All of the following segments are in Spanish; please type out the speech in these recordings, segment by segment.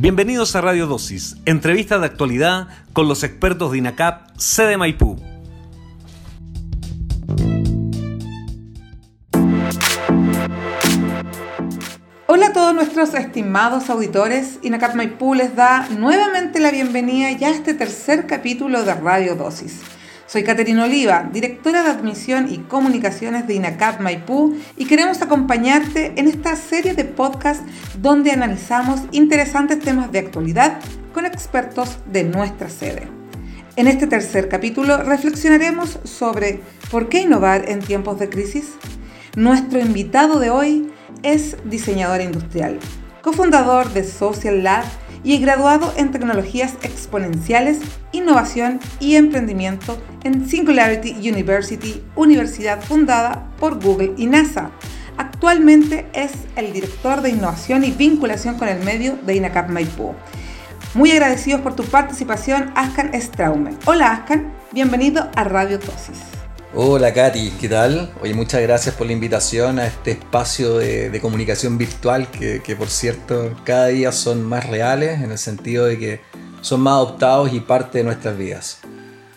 Bienvenidos a Radio Dosis, entrevista de actualidad con los expertos de INACAP, sede Maipú. Hola a todos nuestros estimados auditores. INACAP Maipú les da nuevamente la bienvenida ya a este tercer capítulo de Radio Dosis. Soy Caterina Oliva, directora de Admisión y Comunicaciones de INACAP Maipú y queremos acompañarte en esta serie de podcasts donde analizamos interesantes temas de actualidad con expertos de nuestra sede. En este tercer capítulo reflexionaremos sobre por qué innovar en tiempos de crisis. Nuestro invitado de hoy es diseñador industrial, cofundador de Social Lab y graduado en tecnologías exponenciales, innovación y emprendimiento en Singularity University, universidad fundada por Google y NASA. Actualmente es el director de innovación y vinculación con el medio de INACAP Maipú. Muy agradecidos por tu participación, Ascan Straume. Hola Ascan, bienvenido a Radio Tosis. Hola Katy, ¿qué tal? Oye, muchas gracias por la invitación a este espacio de, comunicación virtual que, por cierto cada día son más reales en el sentido de que son más adoptados y parte de nuestras vidas.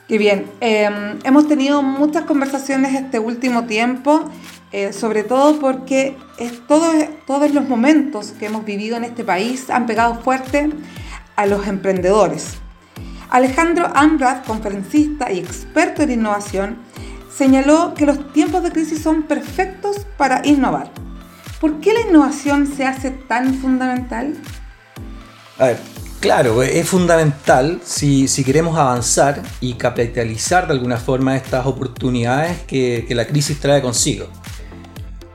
Qué bien, em, hemos tenido muchas conversaciones este último tiempo, eh, sobre todo porque todos, los momentos que hemos vivido en este país han pegado fuerte a los emprendedores. Alejandro Ambrad, conferencista y experto en innovación, señaló que los tiempos de crisis son perfectos para innovar. ¿Por qué la innovación se hace tan fundamental? A ver, claro, es fundamental si, queremos avanzar y capitalizar de alguna forma estas oportunidades que, que la crisis trae consigo.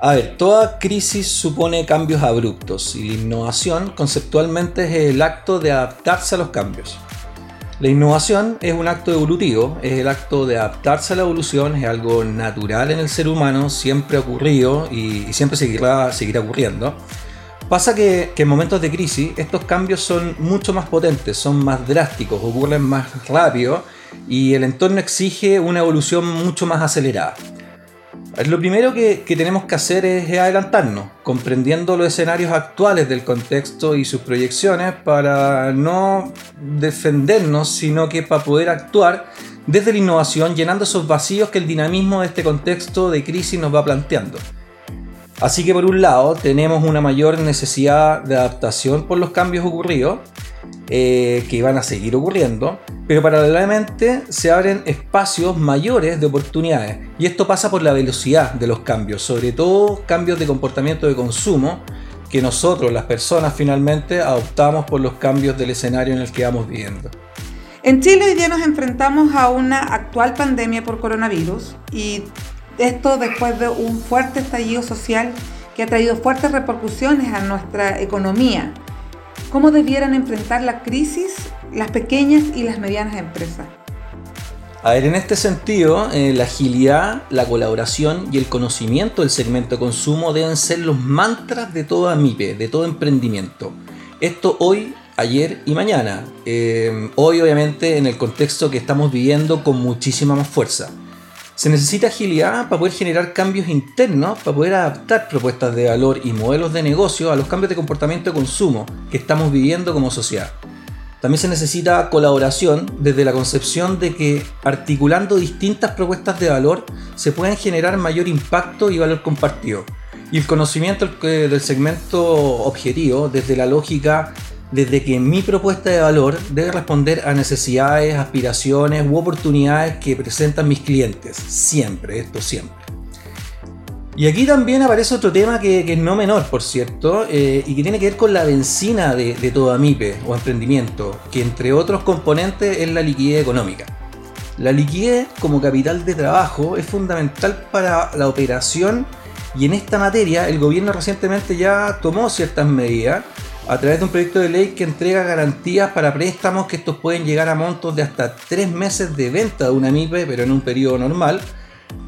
A ver, toda crisis supone cambios abruptos y la innovación conceptualmente es el acto de adaptarse a los cambios. La innovación es un acto evolutivo, es el acto de adaptarse a la evolución, es algo natural en el ser humano, siempre ha ocurrido y, siempre seguirá, seguirá ocurriendo. Pasa que, que, en momentos de crisis estos cambios son mucho más potentes, son más drásticos, ocurren más rápido y el entorno exige una evolución mucho más acelerada. Lo primero que, tenemos que hacer es, adelantarnos, comprendiendo los escenarios actuales del contexto y sus proyecciones para no defendernos, sino que para poder actuar desde la innovación, llenando esos vacíos que el dinamismo de este contexto de crisis nos va planteando. Así que por un lado tenemos una mayor necesidad de adaptación por los cambios ocurridos, eh, que van a seguir ocurriendo, pero paralelamente se abren espacios mayores de oportunidades. Y esto pasa por la velocidad de los cambios, sobre todo cambios de comportamiento de consumo que nosotros, las personas, finalmente adoptamos por los cambios del escenario en el que vamos viviendo. En Chile hoy día nos enfrentamos a una actual pandemia por coronavirus y esto después de un fuerte estallido social que ha traído fuertes repercusiones a nuestra economía. ¿Cómo debieran enfrentar la crisis las pequeñas y las medianas empresas? A ver, en este sentido, eh, la agilidad, la colaboración y el conocimiento del segmento de consumo deben ser los mantras de toda MIPE, de todo emprendimiento. Esto hoy, ayer y mañana. Eh, hoy, obviamente, en el contexto que estamos viviendo con muchísima más fuerza. Se necesita agilidad para poder generar cambios internos, para poder adaptar propuestas de valor y modelos de negocio a los cambios de comportamiento de consumo que estamos viviendo como sociedad. También se necesita colaboración desde la concepción de que articulando distintas propuestas de valor se pueden generar mayor impacto y valor compartido. Y el conocimiento del segmento objetivo desde la lógica desde que mi propuesta de valor debe responder a necesidades, aspiraciones u oportunidades que presentan mis clientes. Siempre, esto siempre. Y aquí también aparece otro tema que, es no menor, por cierto, eh, y que tiene que ver con la benzina de, de toda MIPE o emprendimiento, que entre otros componentes es la liquidez económica. La liquidez como capital de trabajo es fundamental para la operación y en esta materia el gobierno recientemente ya tomó ciertas medidas a través de un proyecto de ley que entrega garantías para préstamos que estos pueden llegar a montos de hasta 3 meses de venta de una MIPE, pero en un periodo normal,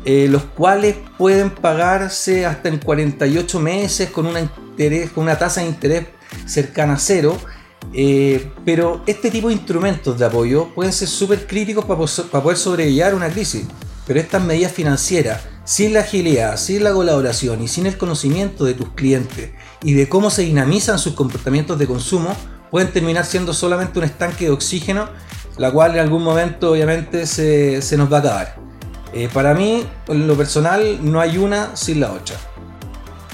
eh, los cuales pueden pagarse hasta en 48 meses con una, tasa de interés cercana a cero. Eh, pero este tipo de instrumentos de apoyo pueden ser súper críticos para, para poder sobrellevar una crisis. Pero estas medidas financieras, sin la agilidad, sin la colaboración y sin el conocimiento de tus clientes y de cómo se dinamizan sus comportamientos de consumo pueden terminar siendo solamente un estanque de oxígeno, la cual en algún momento obviamente se, se nos va a acabar. Eh, para mí, en lo personal, no hay una sin la otra.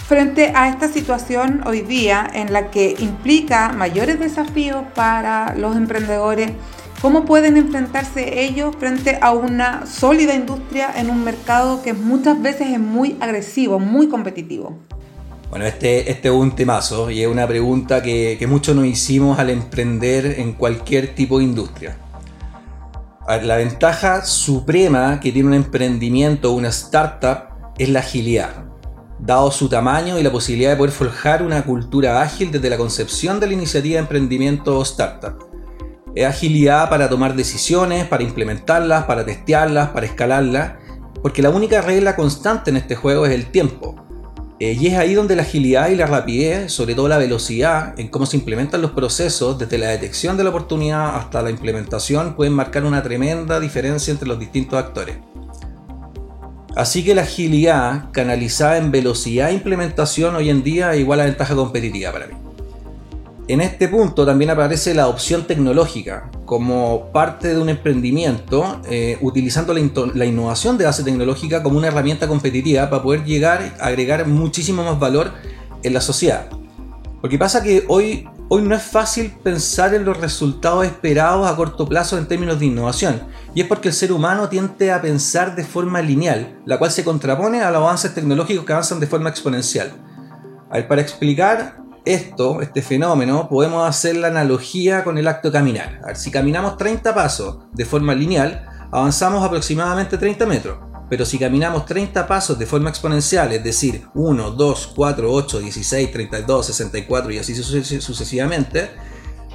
Frente a esta situación hoy día en la que implica mayores desafíos para los emprendedores, ¿cómo pueden enfrentarse ellos frente a una sólida industria en un mercado que muchas veces es muy agresivo, muy competitivo? Bueno, este, este es un temazo y es una pregunta que, muchos nos hicimos al emprender en cualquier tipo de industria. La ventaja suprema que tiene un emprendimiento o una startup es la agilidad, dado su tamaño y la posibilidad de poder forjar una cultura ágil desde la concepción de la iniciativa de emprendimiento o startup. Es agilidad para tomar decisiones, para implementarlas, para testearlas, para escalarlas, porque la única regla constante en este juego es el tiempo. Eh, y es ahí donde la agilidad y la rapidez, sobre todo la velocidad en cómo se implementan los procesos, desde la detección de la oportunidad hasta la implementación, pueden marcar una tremenda diferencia entre los distintos actores. Así que la agilidad canalizada en velocidad e implementación hoy en día es igual a ventaja competitiva para mí. En este punto también aparece la opción tecnológica como parte de un emprendimiento, eh, utilizando la, innovación de base tecnológica como una herramienta competitiva para poder llegar a agregar muchísimo más valor en la sociedad. Porque pasa que hoy, hoy no es fácil pensar en los resultados esperados a corto plazo en términos de innovación, y es porque el ser humano tiende a pensar de forma lineal, la cual se contrapone a los avances tecnológicos que avanzan de forma exponencial. A para explicar esto, este fenómeno, podemos hacer la analogía con el acto de caminar. A ver, si caminamos 30 pasos de forma lineal, avanzamos aproximadamente 30 metros. Pero si caminamos 30 pasos de forma exponencial, es decir, 1, 2, 4, 8, 16, 32, 64 y así sucesivamente,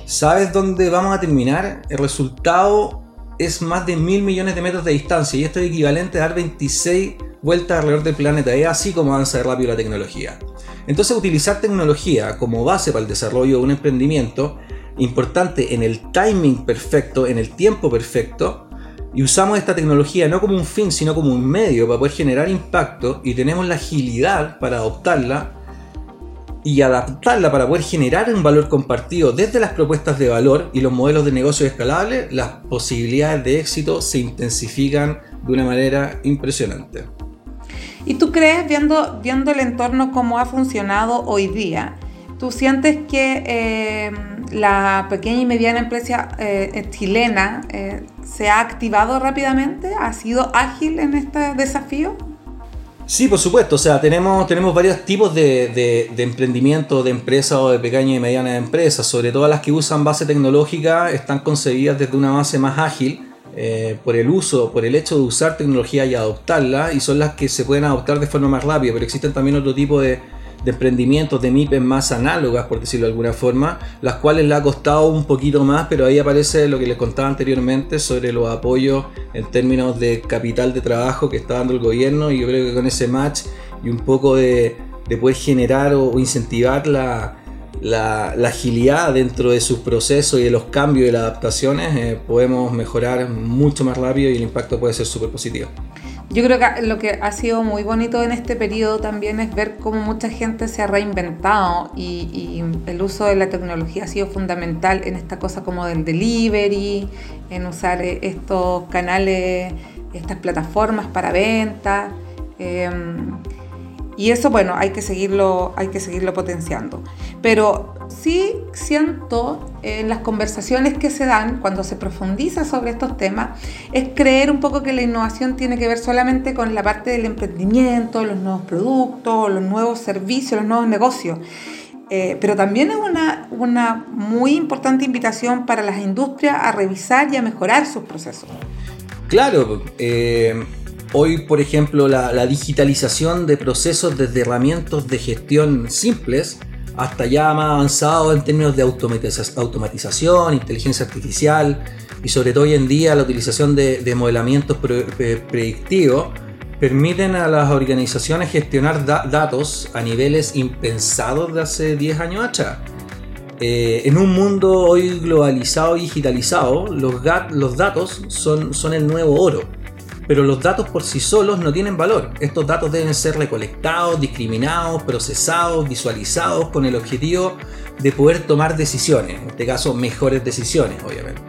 ¿sabes dónde vamos a terminar? El resultado es más de mil millones de metros de distancia y esto es equivalente a dar 26 vueltas alrededor del planeta. Es así como avanza rápido la tecnología. Entonces utilizar tecnología como base para el desarrollo de un emprendimiento, importante en el timing perfecto, en el tiempo perfecto, y usamos esta tecnología no como un fin, sino como un medio para poder generar impacto y tenemos la agilidad para adoptarla y adaptarla para poder generar un valor compartido desde las propuestas de valor y los modelos de negocio escalables, las posibilidades de éxito se intensifican de una manera impresionante. ¿Y tú crees, viendo, viendo el entorno cómo ha funcionado hoy día, tú sientes que eh, la pequeña y mediana empresa eh, chilena eh, se ha activado rápidamente? ¿Ha sido ágil en este desafío? Sí, por supuesto. O sea, tenemos, tenemos varios tipos de, de, emprendimiento, de empresas o de pequeña y mediana empresas. Sobre todo las que usan base tecnológica están concebidas desde una base más ágil eh, por el uso, por el hecho de usar tecnología y adoptarla, y son las que se pueden adoptar de forma más rápida, pero existen también otro tipo de, emprendimientos, de MIPES más análogas, por decirlo de alguna forma, las cuales le ha costado un poquito más, pero ahí aparece lo que les contaba anteriormente sobre los apoyos en términos de capital de trabajo que está dando el gobierno, y yo creo que con ese match y un poco de, poder generar o incentivar la, la, agilidad dentro de sus procesos y de los cambios y las adaptaciones, eh, podemos mejorar mucho más rápido y el impacto puede ser súper positivo. Yo creo que lo que ha sido muy bonito en este periodo también es ver cómo mucha gente se ha reinventado y, el uso de la tecnología ha sido fundamental en esta cosa como del delivery, en usar eh, estos canales, estas plataformas para venta. Em, y eso, bueno, hay que seguirlo, hay que seguirlo potenciando. Pero sí siento en las conversaciones que se dan cuando se profundiza sobre estos temas, es creer un poco que la innovación tiene que ver solamente con la parte del emprendimiento, los nuevos productos, los nuevos servicios, los nuevos negocios. Eh, pero también es una, una muy importante invitación para las industrias a revisar y a mejorar sus procesos. Claro, eh, Hoy, por ejemplo, la, digitalización de procesos desde herramientas de gestión simples hasta ya más avanzado en términos de automatización, inteligencia artificial y sobre todo hoy en día la utilización de, modelamientos predictivos permiten a las organizaciones gestionar datos a niveles impensados de hace 10 años atrás. Eh, en un mundo hoy globalizado y digitalizado, los, datos son el nuevo oro pero los datos por sí solos no tienen valor. Estos datos deben ser recolectados, discriminados, procesados, visualizados con el objetivo de poder tomar decisiones, en este caso mejores decisiones, obviamente.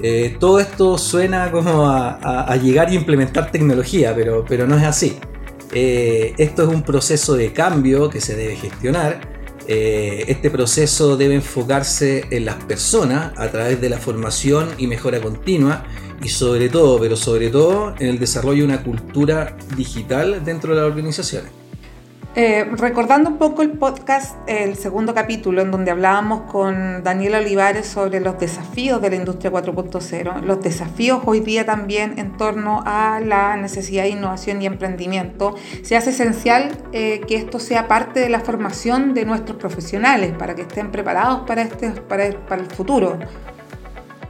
Eh, todo esto suena como a, llegar y implementar tecnología, pero, pero no es así. Eh, esto es un proceso de cambio que se debe gestionar. Eh, este proceso debe enfocarse en las personas a través de la formación y mejora continua y sobre todo, pero sobre todo en el desarrollo de una cultura digital dentro de las organizaciones. Eh, recordando un poco el podcast, el segundo capítulo, en donde hablábamos con Daniel Olivares sobre los desafíos de la industria 4.0, los desafíos hoy día también en torno a la necesidad de innovación y emprendimiento, se hace esencial eh, que esto sea parte de la formación de nuestros profesionales para que estén preparados para, este, para, para el futuro.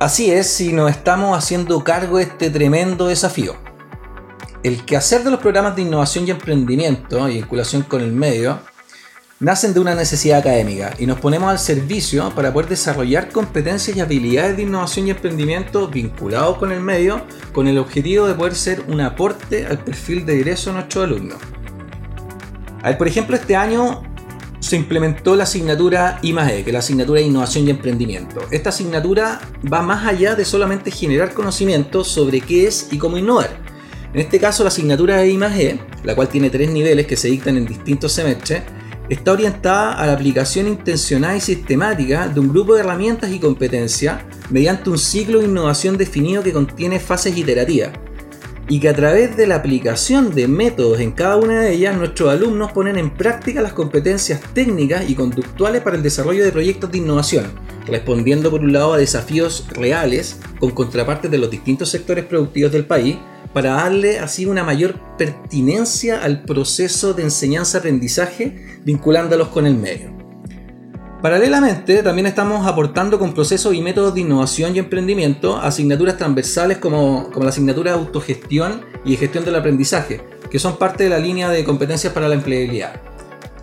Así es, si nos estamos haciendo cargo de este tremendo desafío el quehacer de los programas de innovación y emprendimiento y vinculación con el medio nacen de una necesidad académica y nos ponemos al servicio para poder desarrollar competencias y habilidades de innovación y emprendimiento vinculados con el medio con el objetivo de poder ser un aporte al perfil de ingreso de nuestros alumnos. por ejemplo, este año se implementó la asignatura I e, que es la asignatura de innovación y emprendimiento. Esta asignatura va más allá de solamente generar conocimiento sobre qué es y cómo innovar en este caso, la asignatura de I+E, la cual tiene tres niveles que se dictan en distintos semestres, está orientada a la aplicación intencionada y sistemática de un grupo de herramientas y competencias mediante un ciclo de innovación definido que contiene fases iterativas y que a través de la aplicación de métodos en cada una de ellas nuestros alumnos ponen en práctica las competencias técnicas y conductuales para el desarrollo de proyectos de innovación, respondiendo por un lado a desafíos reales con contrapartes de los distintos sectores productivos del país para darle así una mayor pertinencia al proceso de enseñanza-aprendizaje vinculándolos con el medio. Paralelamente, también estamos aportando con procesos y métodos de innovación y emprendimiento asignaturas transversales como, como la asignatura de autogestión y gestión del aprendizaje, que son parte de la línea de competencias para la empleabilidad.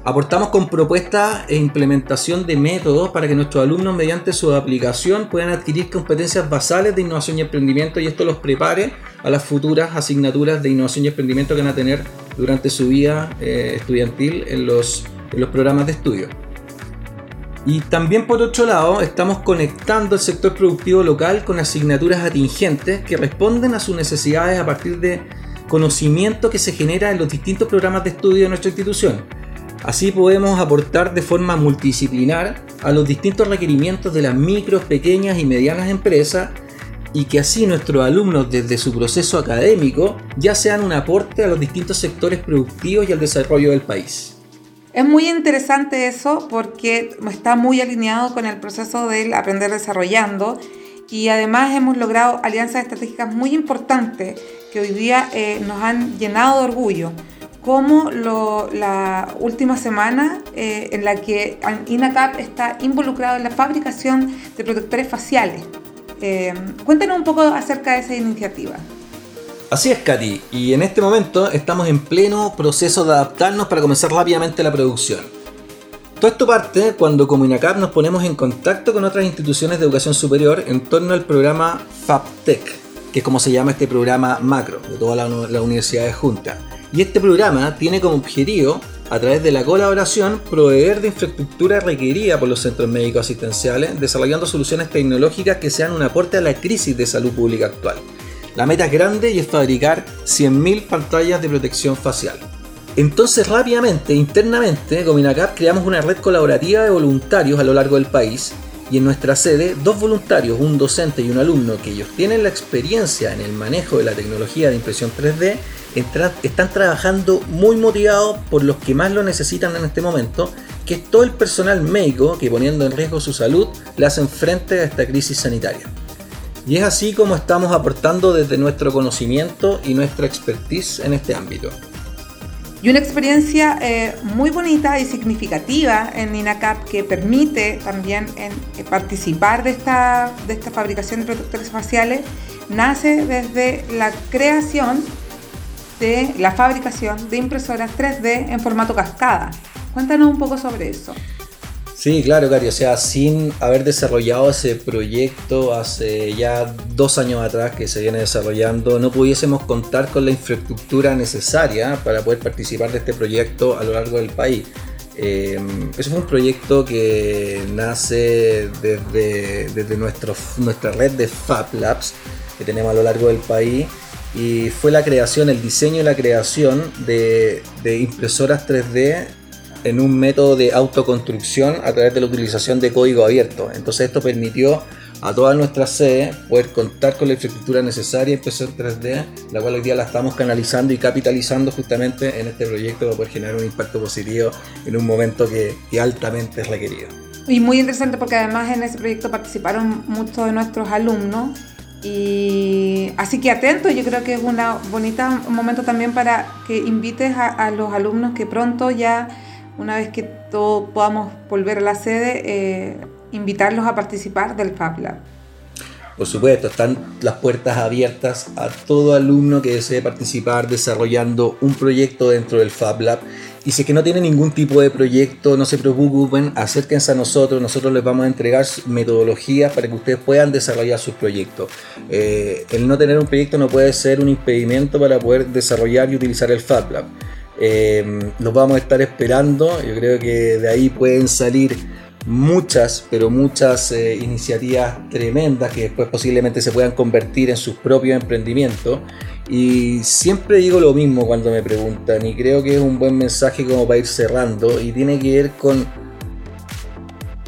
Aportamos con propuestas e implementación de métodos para que nuestros alumnos mediante su aplicación puedan adquirir competencias basales de innovación y emprendimiento y esto los prepare a las futuras asignaturas de innovación y emprendimiento que van a tener durante su vida eh, estudiantil en los, en los programas de estudio. Y también por otro lado estamos conectando el sector productivo local con asignaturas atingentes que responden a sus necesidades a partir de conocimiento que se genera en los distintos programas de estudio de nuestra institución Así podemos aportar de forma multidisciplinar a los distintos requerimientos de las micros, pequeñas y medianas empresas y que así nuestros alumnos desde su proceso académico ya sean un aporte a los distintos sectores productivos y al desarrollo del país. Es muy interesante eso porque está muy alineado con el proceso del aprender desarrollando y además hemos logrado alianzas estratégicas muy importantes que hoy día eh, nos han llenado de orgullo como la última semana eh, en la que INACAP está involucrado en la fabricación de protectores faciales. Eh, cuéntanos un poco acerca de esa iniciativa. Así es, Katy, y en este momento estamos en pleno proceso de adaptarnos para comenzar rápidamente la producción. Todo esto parte cuando como INACAP nos ponemos en contacto con otras instituciones de educación superior en torno al programa FABTEC, que es como se llama este programa macro de todas las universidades juntas y este programa tiene como objetivo, a través de la colaboración, proveer de infraestructura requerida por los centros médicos asistenciales, desarrollando soluciones tecnológicas que sean un aporte a la crisis de salud pública actual. La meta es grande y es fabricar 100.000 pantallas de protección facial. Entonces rápidamente, internamente, con Minacap creamos una red colaborativa de voluntarios a lo largo del país y en nuestra sede dos voluntarios, un docente y un alumno que ellos tienen la experiencia en el manejo de la tecnología de impresión 3D están trabajando muy motivados por los que más lo necesitan en este momento, que es todo el personal médico que poniendo en riesgo su salud le hacen frente a esta crisis sanitaria. Y es así como estamos aportando desde nuestro conocimiento y nuestra expertise en este ámbito. Y una experiencia eh, muy bonita y significativa en INACAP que permite también eh, participar de esta, de esta fabricación de protectores faciales nace desde la creación de la fabricación de impresoras 3D en formato cascada. Cuéntanos un poco sobre eso. Sí, claro, Cari. O sea, sin haber desarrollado ese proyecto hace ya dos años atrás que se viene desarrollando, no pudiésemos contar con la infraestructura necesaria para poder participar de este proyecto a lo largo del país. Eh, eso fue un proyecto que nace desde, desde nuestro, nuestra red de Fab Labs que tenemos a lo largo del país y fue la creación, el diseño y la creación de, de impresoras 3D en un método de autoconstrucción a través de la utilización de código abierto. Entonces esto permitió a todas nuestras sedes poder contar con la infraestructura necesaria impresión 3D, la cual hoy día la estamos canalizando y capitalizando justamente en este proyecto para poder generar un impacto positivo en un momento que, altamente es requerido. Y muy interesante porque además en ese proyecto participaron muchos de nuestros alumnos y así que atento, yo creo que es un bonita momento también para que invites a los alumnos que pronto ya una vez que todos podamos volver a la sede, eh, invitarlos a participar del Fab Lab. Por supuesto, están las puertas abiertas a todo alumno que desee participar desarrollando un proyecto dentro del Fab Lab. Y si es que no tiene ningún tipo de proyecto, no se preocupen, acérquense a nosotros, nosotros les vamos a entregar metodologías para que ustedes puedan desarrollar sus proyectos. Eh, el no tener un proyecto no puede ser un impedimento para poder desarrollar y utilizar el Fab Lab. Eh, nos vamos a estar esperando, yo creo que de ahí pueden salir muchas, pero muchas eh, iniciativas tremendas que después posiblemente se puedan convertir en sus propios emprendimientos. Y siempre digo lo mismo cuando me preguntan y creo que es un buen mensaje como para ir cerrando y tiene que ver con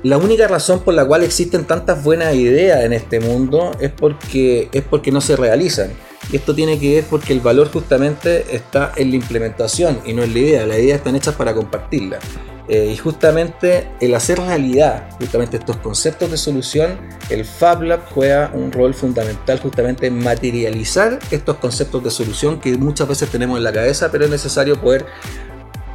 la única razón por la cual existen tantas buenas ideas en este mundo es porque, es porque no se realizan. Y esto tiene que ver porque el valor justamente está en la implementación y no en la idea. Las ideas están hechas para compartirla. Eh, y justamente el hacer realidad justamente estos conceptos de solución, el Fab Lab juega un rol fundamental justamente en materializar estos conceptos de solución que muchas veces tenemos en la cabeza, pero es necesario poder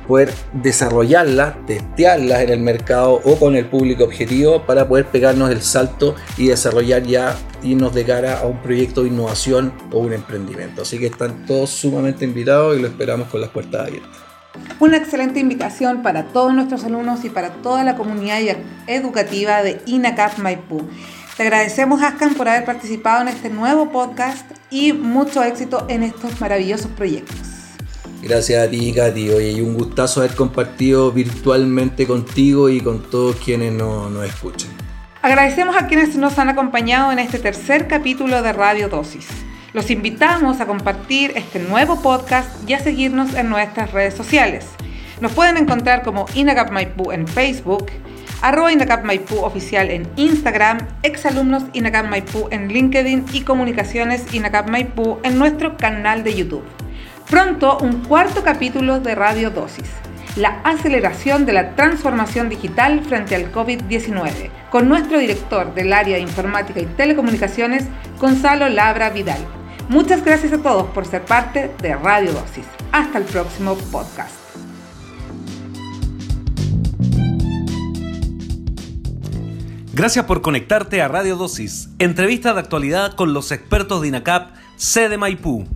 poder desarrollarlas, testearlas en el mercado o con el público objetivo para poder pegarnos el salto y desarrollar ya irnos de cara a un proyecto de innovación o un emprendimiento. Así que están todos sumamente invitados y lo esperamos con las puertas abiertas. Una excelente invitación para todos nuestros alumnos y para toda la comunidad educativa de INACAP Maipú. Te agradecemos, Ascan, por haber participado en este nuevo podcast y mucho éxito en estos maravillosos proyectos. Gracias a ti, Katy. Oye, y un gustazo haber compartido virtualmente contigo y con todos quienes nos, nos escuchan. Agradecemos a quienes nos han acompañado en este tercer capítulo de Radio Dosis. Los invitamos a compartir este nuevo podcast y a seguirnos en nuestras redes sociales. Nos pueden encontrar como Inacap Maipú en Facebook, arroba oficial en Instagram, exalumnos Inacap en LinkedIn y comunicaciones Inacap Maipú en nuestro canal de YouTube. Pronto un cuarto capítulo de Radio Dosis, la aceleración de la transformación digital frente al COVID-19, con nuestro director del área de informática y telecomunicaciones, Gonzalo Labra Vidal. Muchas gracias a todos por ser parte de Radio Dosis. Hasta el próximo podcast. Gracias por conectarte a Radio Dosis, entrevista de actualidad con los expertos de INACAP, sede Maipú.